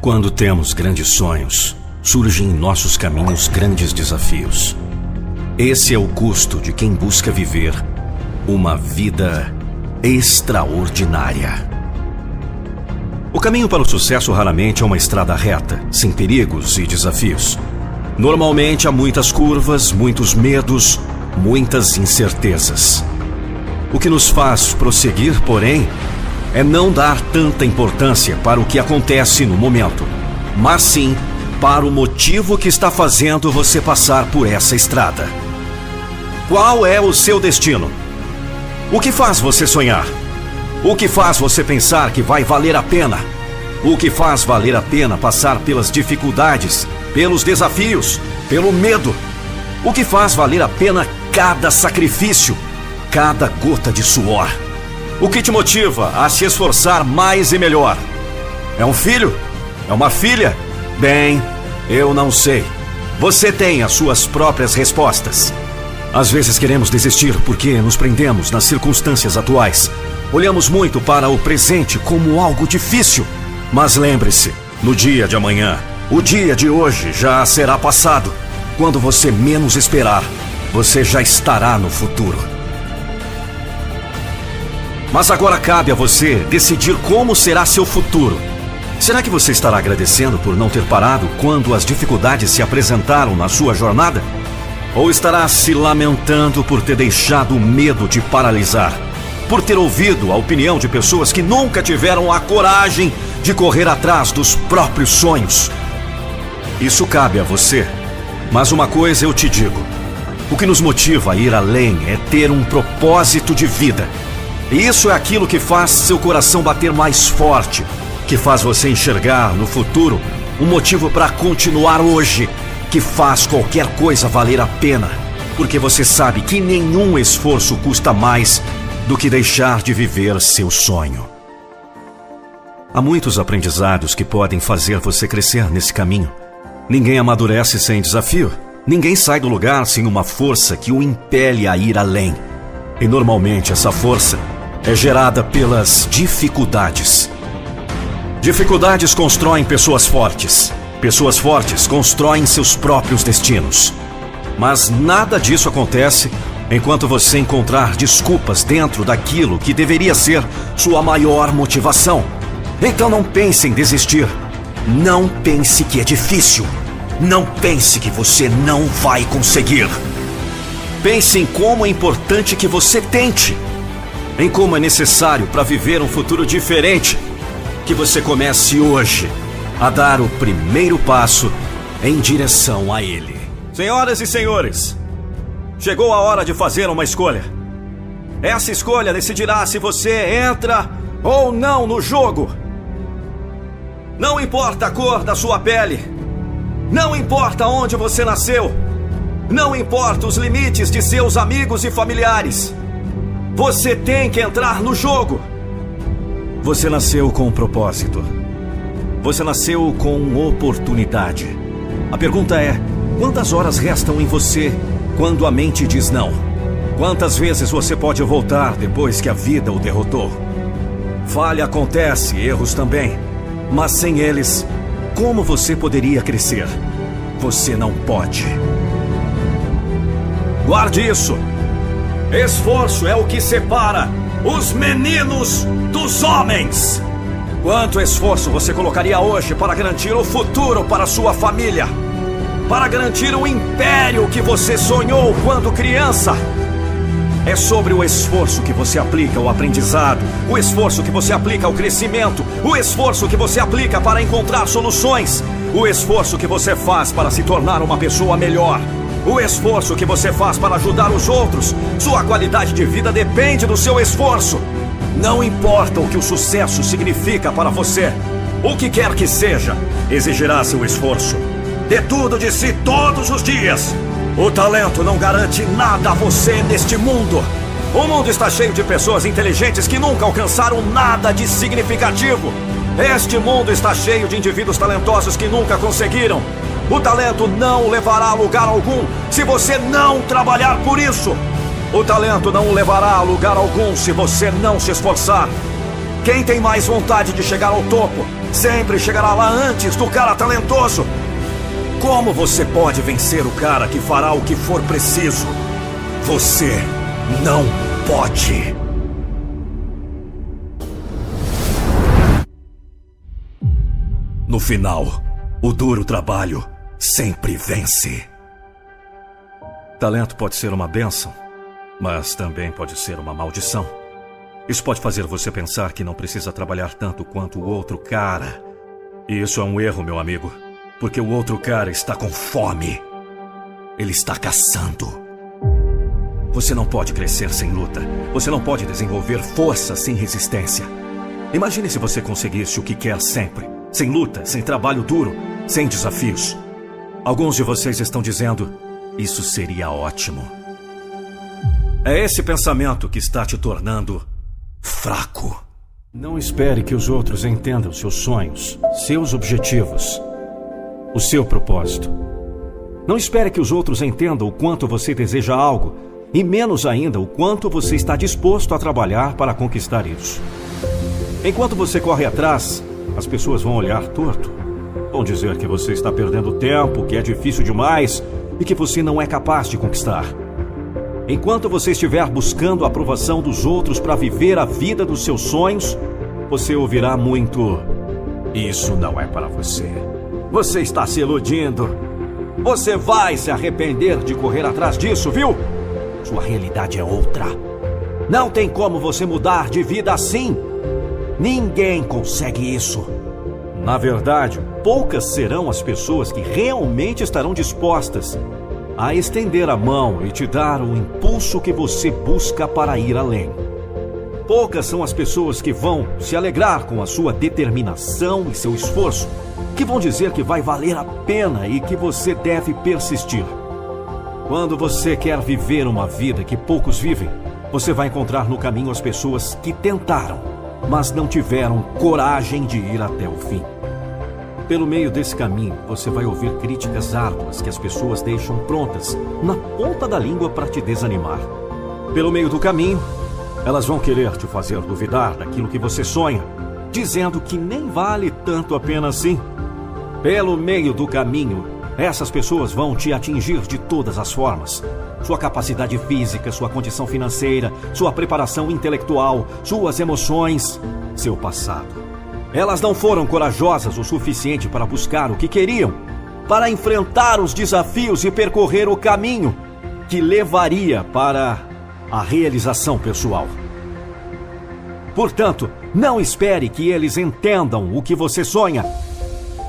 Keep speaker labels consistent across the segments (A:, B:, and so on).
A: Quando temos grandes sonhos, surgem em nossos caminhos grandes desafios. Esse é o custo de quem busca viver uma vida extraordinária. O caminho para o sucesso raramente é uma estrada reta, sem perigos e desafios. Normalmente há muitas curvas, muitos medos, muitas incertezas. O que nos faz prosseguir, porém, é não dar tanta importância para o que acontece no momento, mas sim para o motivo que está fazendo você passar por essa estrada. Qual é o seu destino? O que faz você sonhar? O que faz você pensar que vai valer a pena? O que faz valer a pena passar pelas dificuldades, pelos desafios, pelo medo? O que faz valer a pena cada sacrifício, cada gota de suor? O que te motiva a se esforçar mais e melhor? É um filho? É uma filha? Bem, eu não sei. Você tem as suas próprias respostas. Às vezes queremos desistir porque nos prendemos nas circunstâncias atuais. Olhamos muito para o presente como algo difícil. Mas lembre-se: no dia de amanhã, o dia de hoje já será passado. Quando você menos esperar, você já estará no futuro. Mas agora cabe a você decidir como será seu futuro. Será que você estará agradecendo por não ter parado quando as dificuldades se apresentaram na sua jornada? Ou estará se lamentando por ter deixado o medo te paralisar? Por ter ouvido a opinião de pessoas que nunca tiveram a coragem de correr atrás dos próprios sonhos? Isso cabe a você. Mas uma coisa eu te digo: o que nos motiva a ir além é ter um propósito de vida. E isso é aquilo que faz seu coração bater mais forte, que faz você enxergar no futuro um motivo para continuar hoje, que faz qualquer coisa valer a pena, porque você sabe que nenhum esforço custa mais do que deixar de viver seu sonho. Há muitos aprendizados que podem fazer você crescer nesse caminho. Ninguém amadurece sem desafio. Ninguém sai do lugar sem uma força que o impele a ir além. E normalmente essa força é gerada pelas dificuldades. Dificuldades constroem pessoas fortes. Pessoas fortes constroem seus próprios destinos. Mas nada disso acontece enquanto você encontrar desculpas dentro daquilo que deveria ser sua maior motivação. Então não pense em desistir. Não pense que é difícil. Não pense que você não vai conseguir. Pense em como é importante que você tente em como é necessário para viver um futuro diferente, que você comece hoje a dar o primeiro passo em direção a ele. Senhoras e senhores, chegou a hora de fazer uma escolha. Essa escolha decidirá se você entra ou não no jogo. Não importa a cor da sua pele, não importa onde você nasceu, não importa os limites de seus amigos e familiares. Você tem que entrar no jogo. Você nasceu com um propósito. Você nasceu com oportunidade. A pergunta é: quantas horas restam em você quando a mente diz não? Quantas vezes você pode voltar depois que a vida o derrotou? Falha acontece, erros também. Mas sem eles, como você poderia crescer? Você não pode. Guarde isso! Esforço é o que separa os meninos dos homens. Quanto esforço você colocaria hoje para garantir o futuro para sua família? Para garantir o império que você sonhou quando criança? É sobre o esforço que você aplica ao aprendizado, o esforço que você aplica ao crescimento, o esforço que você aplica para encontrar soluções, o esforço que você faz para se tornar uma pessoa melhor. O esforço que você faz para ajudar os outros, sua qualidade de vida depende do seu esforço. Não importa o que o sucesso significa para você. O que quer que seja, exigirá seu esforço. Dê tudo de si todos os dias. O talento não garante nada a você neste mundo. O mundo está cheio de pessoas inteligentes que nunca alcançaram nada de significativo. Este mundo está cheio de indivíduos talentosos que nunca conseguiram. O talento não o levará a lugar algum se você não trabalhar por isso. O talento não o levará a lugar algum se você não se esforçar. Quem tem mais vontade de chegar ao topo sempre chegará lá antes do cara talentoso. Como você pode vencer o cara que fará o que for preciso? Você não pode. No final, o duro trabalho sempre vence. Talento pode ser uma benção, mas também pode ser uma maldição. Isso pode fazer você pensar que não precisa trabalhar tanto quanto o outro cara. E isso é um erro, meu amigo, porque o outro cara está com fome. Ele está caçando. Você não pode crescer sem luta. Você não pode desenvolver força sem resistência. Imagine se você conseguisse o que quer sempre. Sem luta, sem trabalho duro, sem desafios. Alguns de vocês estão dizendo: Isso seria ótimo. É esse pensamento que está te tornando fraco. Não espere que os outros entendam seus sonhos, seus objetivos, o seu propósito. Não espere que os outros entendam o quanto você deseja algo e menos ainda o quanto você está disposto a trabalhar para conquistar isso. Enquanto você corre atrás, as pessoas vão olhar torto. Vão dizer que você está perdendo tempo, que é difícil demais e que você não é capaz de conquistar. Enquanto você estiver buscando a aprovação dos outros para viver a vida dos seus sonhos, você ouvirá muito: Isso não é para você. Você está se iludindo. Você vai se arrepender de correr atrás disso, viu? Sua realidade é outra. Não tem como você mudar de vida assim. Ninguém consegue isso. Na verdade, poucas serão as pessoas que realmente estarão dispostas a estender a mão e te dar o impulso que você busca para ir além. Poucas são as pessoas que vão se alegrar com a sua determinação e seu esforço, que vão dizer que vai valer a pena e que você deve persistir. Quando você quer viver uma vida que poucos vivem, você vai encontrar no caminho as pessoas que tentaram, mas não tiveram coragem de ir até o fim. Pelo meio desse caminho, você vai ouvir críticas árduas que as pessoas deixam prontas na ponta da língua para te desanimar. Pelo meio do caminho, elas vão querer te fazer duvidar daquilo que você sonha, dizendo que nem vale tanto a pena assim. Pelo meio do caminho, essas pessoas vão te atingir de todas as formas. Sua capacidade física, sua condição financeira, sua preparação intelectual, suas emoções, seu passado. Elas não foram corajosas o suficiente para buscar o que queriam, para enfrentar os desafios e percorrer o caminho que levaria para a realização pessoal. Portanto, não espere que eles entendam o que você sonha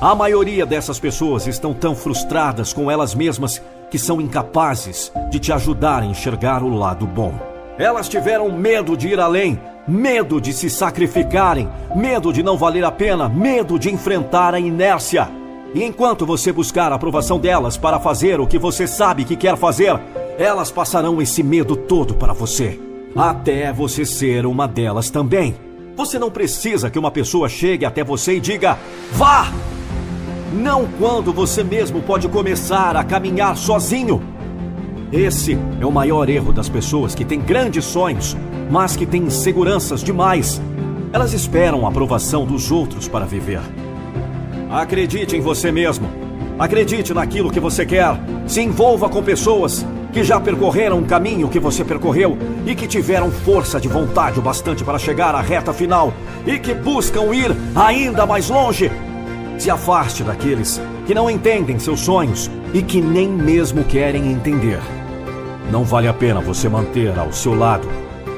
A: a maioria dessas pessoas estão tão frustradas com elas mesmas que são incapazes de te ajudar a enxergar o lado bom. Elas tiveram medo de ir além, medo de se sacrificarem, medo de não valer a pena, medo de enfrentar a inércia. E enquanto você buscar a aprovação delas para fazer o que você sabe que quer fazer, elas passarão esse medo todo para você, até você ser uma delas também. Você não precisa que uma pessoa chegue até você e diga: vá! Não quando você mesmo pode começar a caminhar sozinho. Esse é o maior erro das pessoas que têm grandes sonhos, mas que têm inseguranças demais. Elas esperam a aprovação dos outros para viver. Acredite em você mesmo. Acredite naquilo que você quer. Se envolva com pessoas que já percorreram um caminho que você percorreu e que tiveram força de vontade o bastante para chegar à reta final e que buscam ir ainda mais longe se afaste daqueles que não entendem seus sonhos e que nem mesmo querem entender. Não vale a pena você manter ao seu lado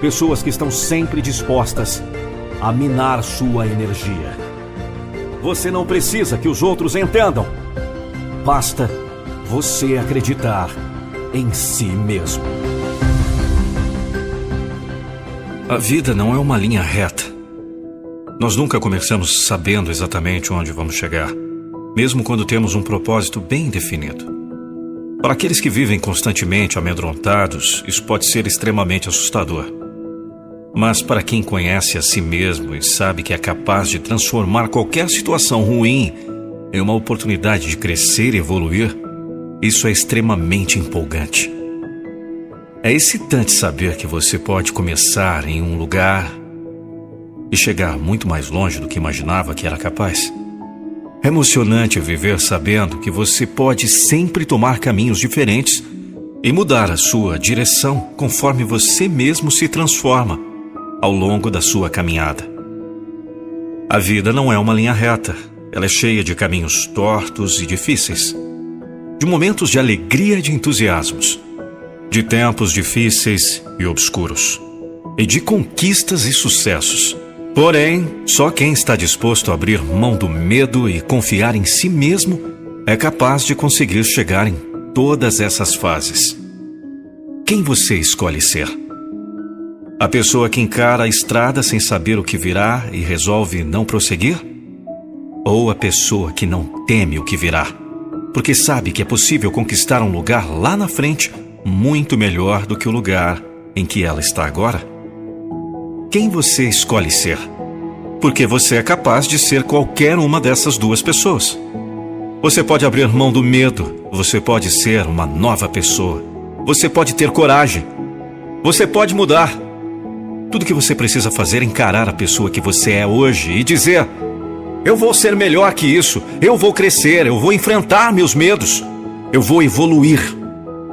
A: pessoas que estão sempre dispostas a minar sua energia. Você não precisa que os outros entendam. Basta você acreditar em si mesmo. A vida não é uma linha reta. Nós nunca começamos sabendo exatamente onde vamos chegar, mesmo quando temos um propósito bem definido. Para aqueles que vivem constantemente amedrontados, isso pode ser extremamente assustador. Mas para quem conhece a si mesmo e sabe que é capaz de transformar qualquer situação ruim em uma oportunidade de crescer e evoluir, isso é extremamente empolgante. É excitante saber que você pode começar em um lugar e chegar muito mais longe do que imaginava que era capaz. É emocionante viver sabendo que você pode sempre tomar caminhos diferentes e mudar a sua direção conforme você mesmo se transforma ao longo da sua caminhada. A vida não é uma linha reta, ela é cheia de caminhos tortos e difíceis, de momentos de alegria e de entusiasmos de tempos difíceis e obscuros, e de conquistas e sucessos. Porém, só quem está disposto a abrir mão do medo e confiar em si mesmo é capaz de conseguir chegar em todas essas fases. Quem você escolhe ser? A pessoa que encara a estrada sem saber o que virá e resolve não prosseguir? Ou a pessoa que não teme o que virá, porque sabe que é possível conquistar um lugar lá na frente muito melhor do que o lugar em que ela está agora? Quem você escolhe ser? Porque você é capaz de ser qualquer uma dessas duas pessoas. Você pode abrir mão do medo, você pode ser uma nova pessoa, você pode ter coragem, você pode mudar. Tudo que você precisa fazer é encarar a pessoa que você é hoje e dizer: Eu vou ser melhor que isso, eu vou crescer, eu vou enfrentar meus medos, eu vou evoluir.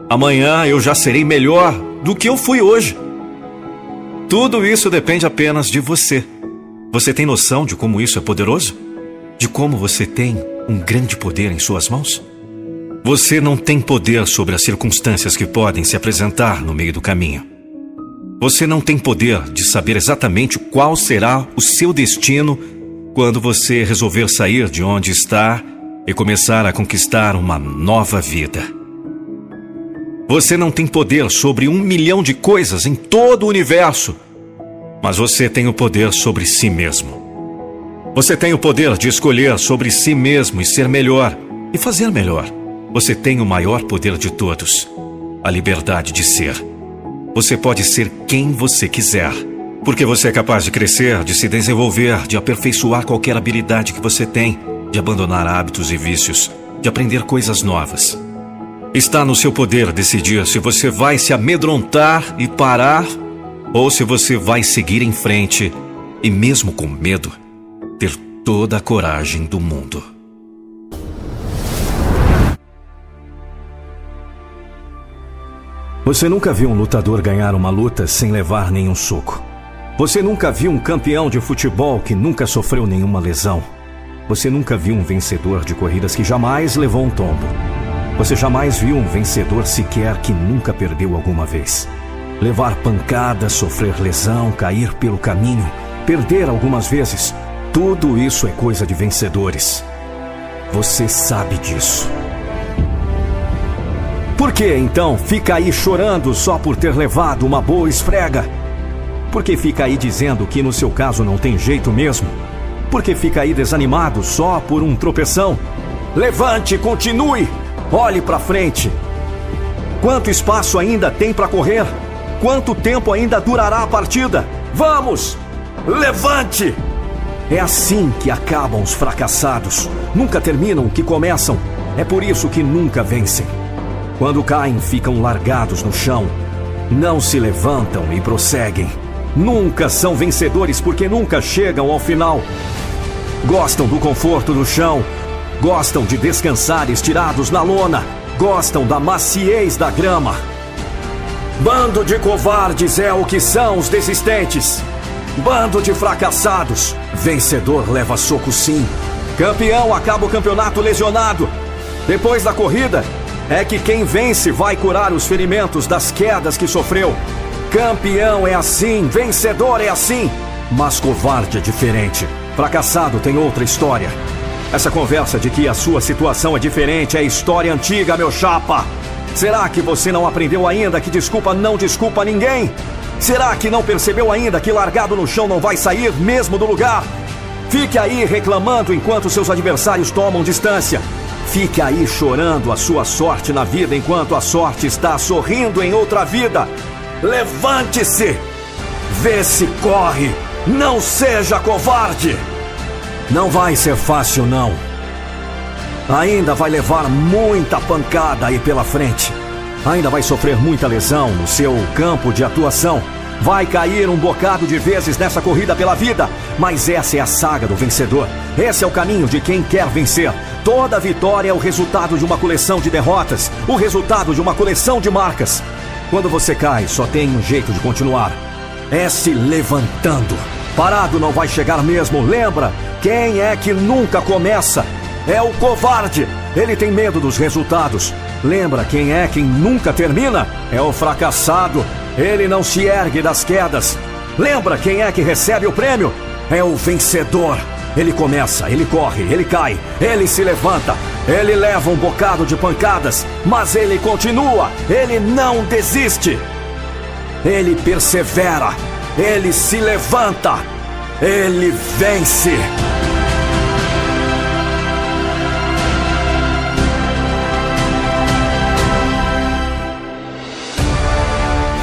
A: Amanhã eu já serei melhor do que eu fui hoje. Tudo isso depende apenas de você. Você tem noção de como isso é poderoso? De como você tem um grande poder em suas mãos? Você não tem poder sobre as circunstâncias que podem se apresentar no meio do caminho. Você não tem poder de saber exatamente qual será o seu destino quando você resolver sair de onde está e começar a conquistar uma nova vida. Você não tem poder sobre um milhão de coisas em todo o universo, mas você tem o poder sobre si mesmo. Você tem o poder de escolher sobre si mesmo e ser melhor e fazer melhor. Você tem o maior poder de todos, a liberdade de ser. Você pode ser quem você quiser, porque você é capaz de crescer, de se desenvolver, de aperfeiçoar qualquer habilidade que você tem, de abandonar hábitos e vícios, de aprender coisas novas. Está no seu poder decidir se você vai se amedrontar e parar ou se você vai seguir em frente e, mesmo com medo, ter toda a coragem do mundo. Você nunca viu um lutador ganhar uma luta sem levar nenhum soco. Você nunca viu um campeão de futebol que nunca sofreu nenhuma lesão. Você nunca viu um vencedor de corridas que jamais levou um tombo. Você jamais viu um vencedor sequer que nunca perdeu alguma vez. Levar pancadas, sofrer lesão, cair pelo caminho, perder algumas vezes, tudo isso é coisa de vencedores. Você sabe disso. Por que então fica aí chorando só por ter levado uma boa esfrega? Por que fica aí dizendo que no seu caso não tem jeito mesmo? Por que fica aí desanimado só por um tropeção? Levante, continue! Olhe para frente. Quanto espaço ainda tem para correr? Quanto tempo ainda durará a partida? Vamos! Levante! É assim que acabam os fracassados. Nunca terminam o que começam. É por isso que nunca vencem. Quando caem, ficam largados no chão. Não se levantam e prosseguem. Nunca são vencedores porque nunca chegam ao final. Gostam do conforto do chão, Gostam de descansar estirados na lona. Gostam da maciez da grama. Bando de covardes é o que são os desistentes. Bando de fracassados. Vencedor leva soco sim. Campeão acaba o campeonato lesionado. Depois da corrida, é que quem vence vai curar os ferimentos das quedas que sofreu. Campeão é assim, vencedor é assim. Mas covarde é diferente. Fracassado tem outra história. Essa conversa de que a sua situação é diferente é história antiga, meu chapa. Será que você não aprendeu ainda que desculpa não desculpa ninguém? Será que não percebeu ainda que largado no chão não vai sair mesmo do lugar? Fique aí reclamando enquanto seus adversários tomam distância. Fique aí chorando a sua sorte na vida enquanto a sorte está sorrindo em outra vida. Levante-se! Vê se corre! Não seja covarde! Não vai ser fácil, não. Ainda vai levar muita pancada aí pela frente. Ainda vai sofrer muita lesão no seu campo de atuação. Vai cair um bocado de vezes nessa corrida pela vida, mas essa é a saga do vencedor. Esse é o caminho de quem quer vencer. Toda vitória é o resultado de uma coleção de derrotas, o resultado de uma coleção de marcas. Quando você cai, só tem um jeito de continuar: é se levantando. Parado não vai chegar mesmo. Lembra? Quem é que nunca começa? É o covarde. Ele tem medo dos resultados. Lembra quem é quem nunca termina? É o fracassado. Ele não se ergue das quedas. Lembra quem é que recebe o prêmio? É o vencedor. Ele começa, ele corre, ele cai, ele se levanta, ele leva um bocado de pancadas, mas ele continua, ele não desiste. Ele persevera, ele se levanta, ele vence.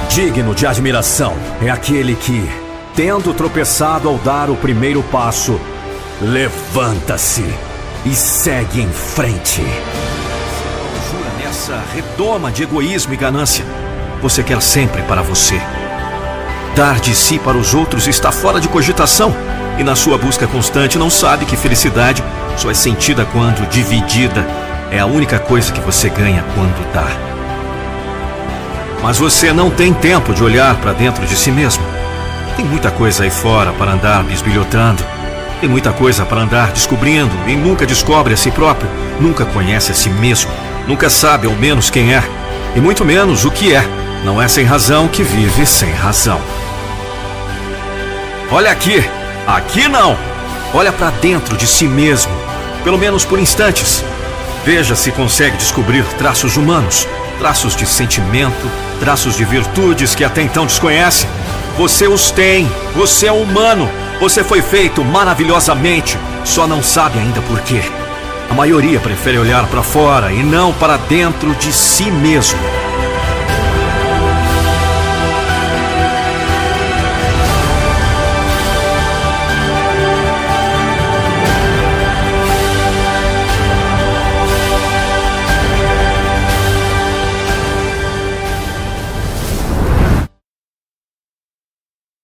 A: Digno de admiração é aquele que, tendo tropeçado ao dar o primeiro passo, levanta-se e segue em frente. Jura nessa redoma de egoísmo e ganância. Você quer sempre para você. Dar de si para os outros está fora de cogitação. E na sua busca constante não sabe que felicidade só é sentida quando dividida. É a única coisa que você ganha quando dá. Mas você não tem tempo de olhar para dentro de si mesmo. Tem muita coisa aí fora para andar bisbilhotando. Tem muita coisa para andar descobrindo e nunca descobre a si próprio, nunca conhece a si mesmo, nunca sabe ao menos quem é e muito menos o que é. Não é sem razão que vive sem razão. Olha aqui, aqui não. Olha para dentro de si mesmo, pelo menos por instantes. Veja se consegue descobrir traços humanos, traços de sentimento, traços de virtudes que até então desconhece. Você os tem, você é humano, você foi feito maravilhosamente, só não sabe ainda por quê. A maioria prefere olhar para fora e não para dentro de si mesmo.